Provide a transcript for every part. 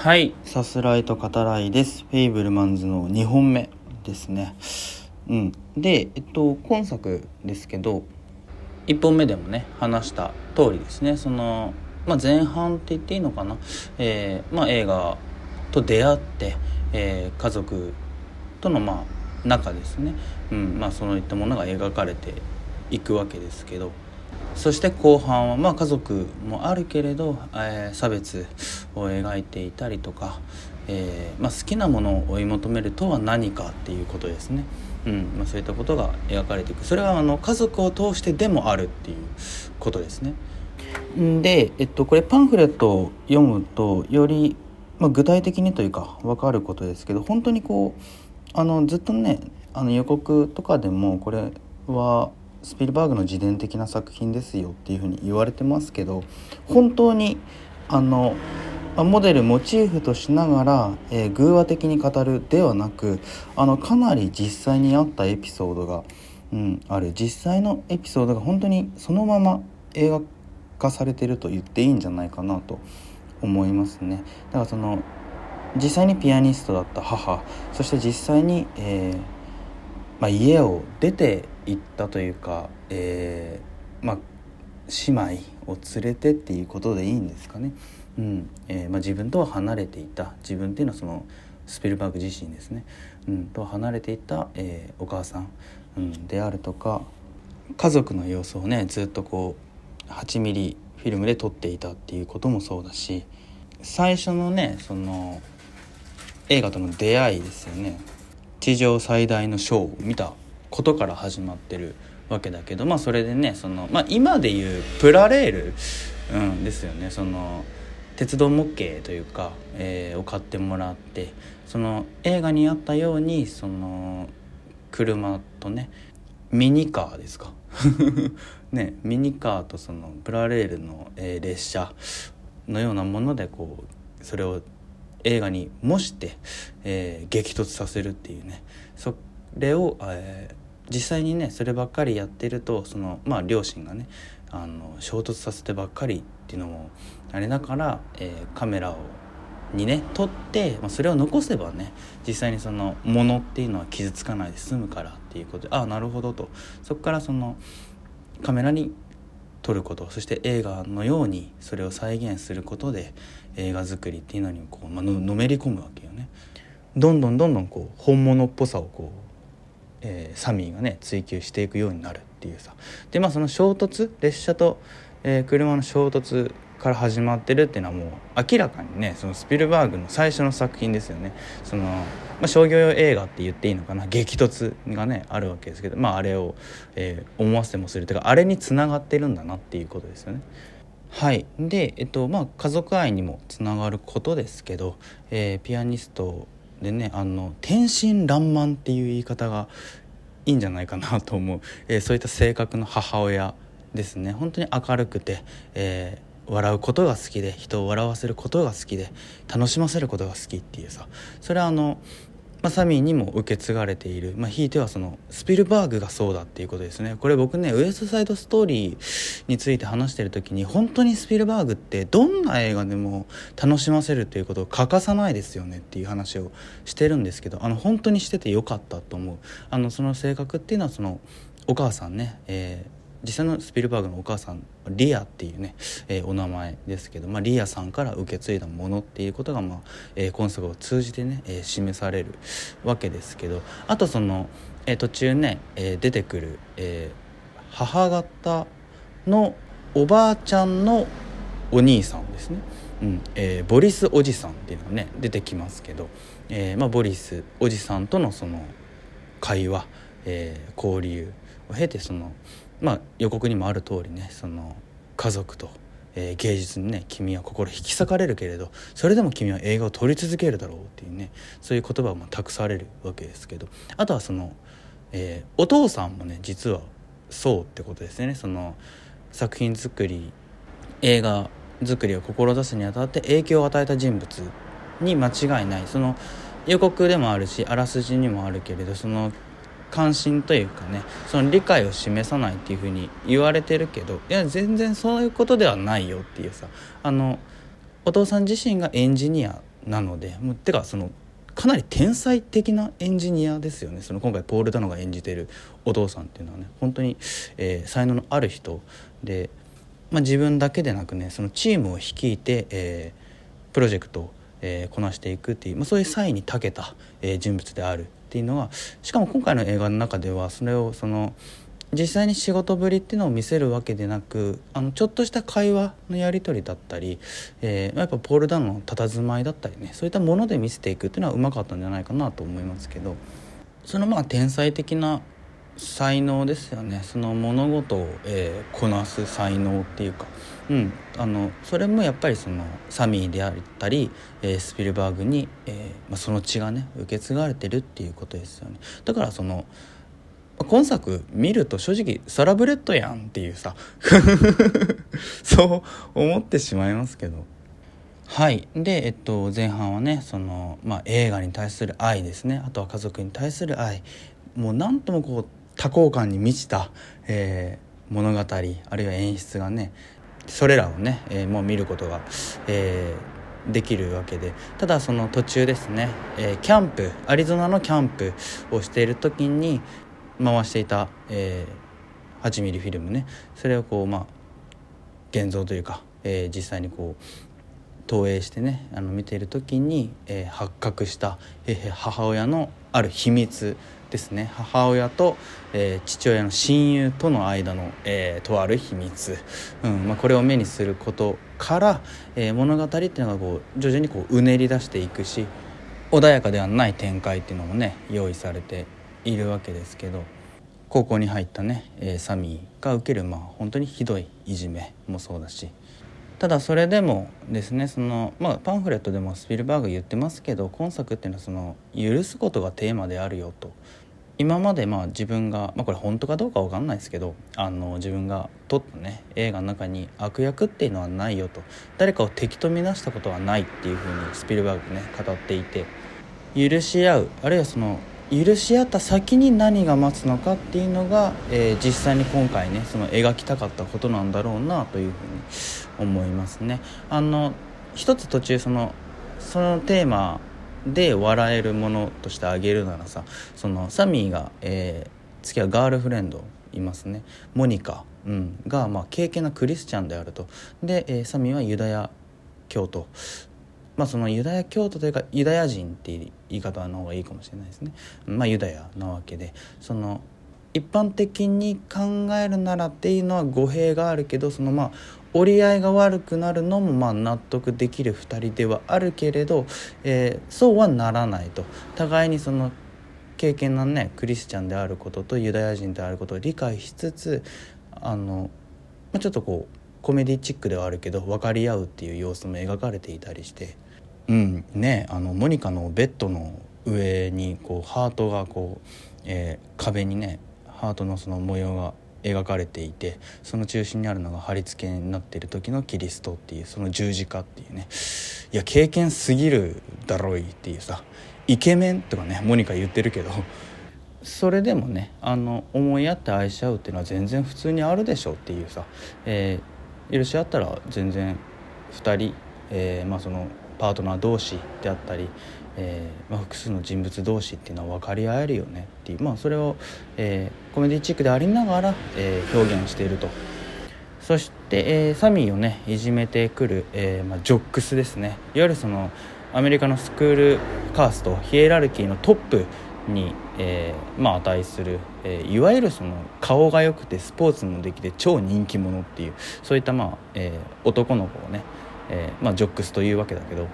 はい。さすらいと語らいです。フェイブルマンズの2本目ですね。うん。でえっと今作ですけど1本目でもね話した通りですね。その、まあ、前半って言っていいのかな、えーまあ、映画と出会って、えー、家族とのまあ中ですね、うん。まあ、そういったものが描かれていくわけですけど。そして後半は、まあ、家族もあるけれど、えー、差別を描いていたりとか、えーまあ、好きなものを追い求めるとは何かっていうことですね、うんまあ、そういったことが描かれていくそれはあの家族を通してでもあるっていうことですね。で、えっと、これパンフレットを読むとより、まあ、具体的にというか分かることですけど本当にこうあのずっとねあの予告とかでもこれはスピルバーグの自伝的な作品ですよっていうふうに言われてますけど本当にあのモデルモチーフとしながら、えー、偶話的に語るではなくあのかなり実際にあったエピソードが、うん、ある実際のエピソードが本当にそのまま映画化されてると言っていいんじゃないかなと思いますね。だからその実際にピアニストだった母そして実際に、えーまあ、家を出て行ったというか、えーまあ、姉妹を連れてっていうことでいいんですかね、うん。えーまあ、自分とは離れていた。自分っていうのはそのスピルバーグ自身ですね、うん、と離れていた、えー、お母さん、うん、であるとか家族の様子をねずっとこう8ミリフィルムで撮っていたっていうこともそうだし最初のねその映画との出会いですよね。地上最大のショーを見たことから始まってるわけだけどまあそれでねその、まあ、今でいうプラレール、うん、ですよね。その鉄道模型というか、えー、を買ってもらってその映画にあったようにその車とねミニカーですか？ねミニカーとそのプラレールの、えー、列車のようなものでこうそれを映画に模して、えー、激突させるっていうね。それを、えー、実際にねそればっかりやってるとそのまあ両親がねあの衝突させてばっかりっていうのもあれだから、えー、カメラをにね撮って、まあ、それを残せばね実際にそのものっていうのは傷つかないで済むからっていうことでああなるほどと。そこからそのカメラに撮ることそして映画のようにそれを再現することで映画作りっていうのにこう、まあの、のめり込むわけよね。どんどんどんどんこう本物っぽさをこう、えー、サミーがね追求していくようになるっていうさでまあその衝突列車と、えー、車の衝突から始まってるっていうのはもう明らかにねそのスピルバーグの最初の作品ですよねその、まあ、商業用映画って言っていいのかな激突がねあるわけですけどまああれを、えー、思わせてもするというかあれにつながってるんだなっていうことですよね。はい。でえっとまあ家族愛にもつながることですけど、えー、ピアニストでねあの天真爛漫っていう言い方がいいんじゃないかなと思う、えー、そういった性格の母親ですね。本当に明るくて、えー、笑うことが好きで人を笑わせることが好きで楽しませることが好きっていうさ。それはあのまあ、サミーにも受け継がれている、まあ、ひいてはそのスピルバーグがそうだっていうことですね。これ僕ねウエストサイドストーリーについて話してる時に本当にスピルバーグってどんな映画でも楽しませるっていうことを欠かさないですよねっていう話をしてるんですけどあの本当にしててよかったと思う。あのその性格っていうのはそのお母さんね、えー実際のスピルバーグのお母さんリアっていうね、えー、お名前ですけど、まあ、リアさんから受け継いだものっていうことが、まあえー、今作を通じてね、えー、示されるわけですけどあとその、えー、途中ね、えー、出てくる、えー、母方のおばあちゃんのお兄さんですね、うんえー、ボリスおじさんっていうのがね出てきますけど、えーまあ、ボリスおじさんとのその会話、えー、交流を経てそのまあ予告にもある通りねその家族と、えー、芸術にね君は心引き裂かれるけれどそれでも君は映画を撮り続けるだろうっていうねそういう言葉も託されるわけですけどあとはその、えー、お父さんもね実はそうってことですね。その作品作り映画作りを志すにあたって影響を与えた人物に間違いない。その予告でもあるしあらすじにもあるけれどその関心というかねその理解を示さないっていうふうに言われてるけどいや全然そういうことではないよっていうさあのお父さん自身がエンジニアなのでもうてかそのかなり天才的なエンジニアですよね。その今回ポール・ダノが演じてるお父さんっていうのはね本当に、えー、才能のある人で、まあ、自分だけでなくねそのチームを率いて、えー、プロジェクトを、えー、こなしていくっていう、まあ、そういう才に長けた、えー、人物であるっていうのはしかも今回の映画の中ではそれをその実際に仕事ぶりっていうのを見せるわけでなくあのちょっとした会話のやり取りだったり、えー、やっぱポール・ダウンの佇まいだったりねそういったもので見せていくっていうのはうまかったんじゃないかなと思いますけどそのまあ天才的な才能ですよね。その物事を、えー、こなす才能っていうか、うん、あのそれもやっぱりそのサミーであったり、えー、スピルバーグに、えーまあ、その血がね受け継がれてるっていうことですよね。だからその今作見ると正直サラブレッドやんっていうさ そう思ってしまいますけど。はい。で、えっと、前半はねその、まあ、映画に対する愛ですね。あとは家族に対する愛。もう何ともこう多幸感に満ちた、えー、物語あるいは演出がねそれらをね、えー、もう見ることが、えー、できるわけで。ただその途中ですね、え、キャンプアリゾナのキャンプをしている時に回していた、えー、8ミリフィルムねそれをこうまあ現像というか、え、実際にこう投影してねあの見ている時に、え、発覚した、え、母親のある秘密ですね。母親と、えー、父親の親友との間の、えー、とある秘密、うんまあ、これを目にすることから、えー、物語っていうのがこう徐々にこううねり出していくし穏やかではない展開っていうのもね用意されているわけですけど高校に入ったね、え、サミーが受けるまあ本当にひどいいじめもそうだし。ただそれでもですねその、まあ、パンフレットでもスピルバーグ言ってますけど今作っていうのはその許すことがテーマであるよと。今までまあ自分が、まあ、これ本当かどうか分かんないですけどあの自分が撮ったね映画の中に悪役っていうのはないよと誰かを敵と見なしたことはないっていうふうにスピルバーグね語っていて許し合うあるいはその許し合った先に何が待つのかっていうのが、えー、実際に今回ねその描きたかったことなんだろうなというふうに思いますね。あの一つ途中そのそのテーマで笑えるものとしてあげるならさそのサミーが、えー、付き合うガールフレンドいますね。モニカ、うん、が、まあ、敬虔なクリスチャンであると。で、えー、サミーはユダヤ教徒。まあ、そのユダヤ教徒というかユダヤ人っていう言い方の方がいいかもしれないですね。まあ、ユダヤなわけで。その一般的に考えるならっていうのは語弊があるけどそのまあ折り合いが悪くなるのもまあ納得できる2人ではあるけれど、えー、そうはならないと互いにその経験なねクリスチャンであることとユダヤ人であることを理解しつつあの、まあ、ちょっとこうコメディチックではあるけど分かり合うっていう様子も描かれていたりして。うんねあのモニカのベッドの上にこうハートがこう、えー、壁にねハートのその模様が描かれていてその中心にあるのが貼り付けになっている時のキリストっていうその十字架っていうね。いや経験すぎるだろいっていうさイケメンとかねモニカ言ってるけどそれでもねあの思い合って愛し合うっていうのは全然普通にあるでしょっていうさ、えー、許し合ったら全然2人、えー、まあそのパートナー同士であったり、えーまあ、複数の人物同士っていうのは分かり合えるよねっていう、まあ、それを、えー、コメディチックでありながら、え、表現していると。そして、え、サミーをねいじめてくる、えまあ、ジョックスですね。いわゆるそのアメリカのスクールカーストヒエラルキーのトップに、えーまあ、値する、えー、いわゆるその顔が良くてスポーツもできて超人気者っていうそういった、まあえー、男の子をねえー、まあ、ジョックスというわけだけど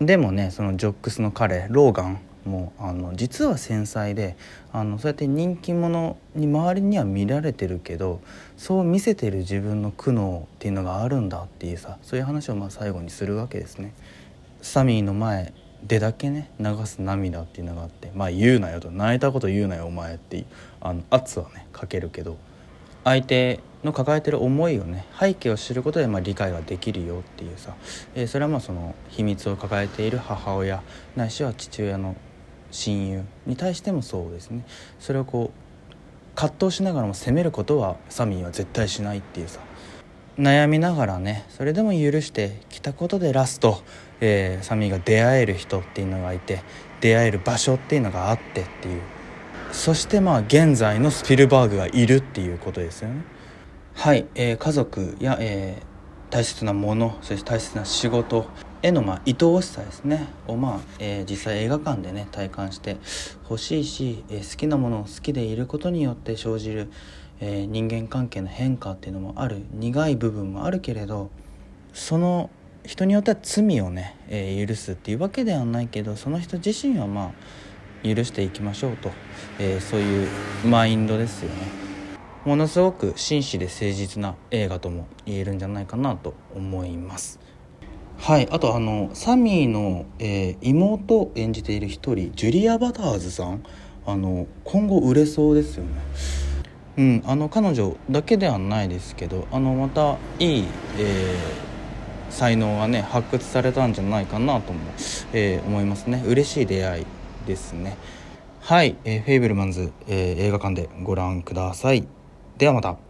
でもねそのジョックスの彼ローガンもあの実は繊細であのそうやって人気者に周りには見られてるけどそう見せてる自分の苦悩っていうのがあるんだっていうさそういう話をまあ最後にするわけですね。サミーの前でだけね流す涙っていうのがあってまあ言うなよと泣いたこと言うなよお前っていうあの圧はねかけるけど相手の抱えてる思いをね背景を知ることでまあ理解ができるよっていうさ、えー、それはまあその秘密を抱えている母親ないしは父親の親友に対してもそうですね。それをこう葛藤しながらも責めることはサミーは絶対しないっていうさ。悩みながらねそれでも許してきたことでラスト、えー、サミーが出会える人っていうのがいて出会える場所っていうのがあってっていう。そしてまあ現在のスピルバーグがいるっていうことですよね。はい、えー、家族や、えー、大切なものそして大切な仕事へのまあ愛おしさですね。をまあ、えー、実際映画館でね体感してほしいし、えー、好きなものを好きでいることによって生じる、えー、人間関係の変化っていうのもある苦い部分もあるけれどその人によっては罪をね、えー、許すっていうわけではないけどその人自身はまあ許していきましょうと、えー、そういうマインドですよね。ものすごく真摯で誠実な映画とも言えるんじゃないかなと思います。はいあとあのサミーの、えー、妹を演じている一人ジュリア・バターズさん。あの今後売れそうですよね。うん、あの彼女だけではないですけどあのまたいい、えー、才能がね発掘されたんじゃないかなとも、えー、思いますね。嬉しい出会いですね。はい、えー、フェイブルマンズ、えー、映画館でご覧ください。ではまた。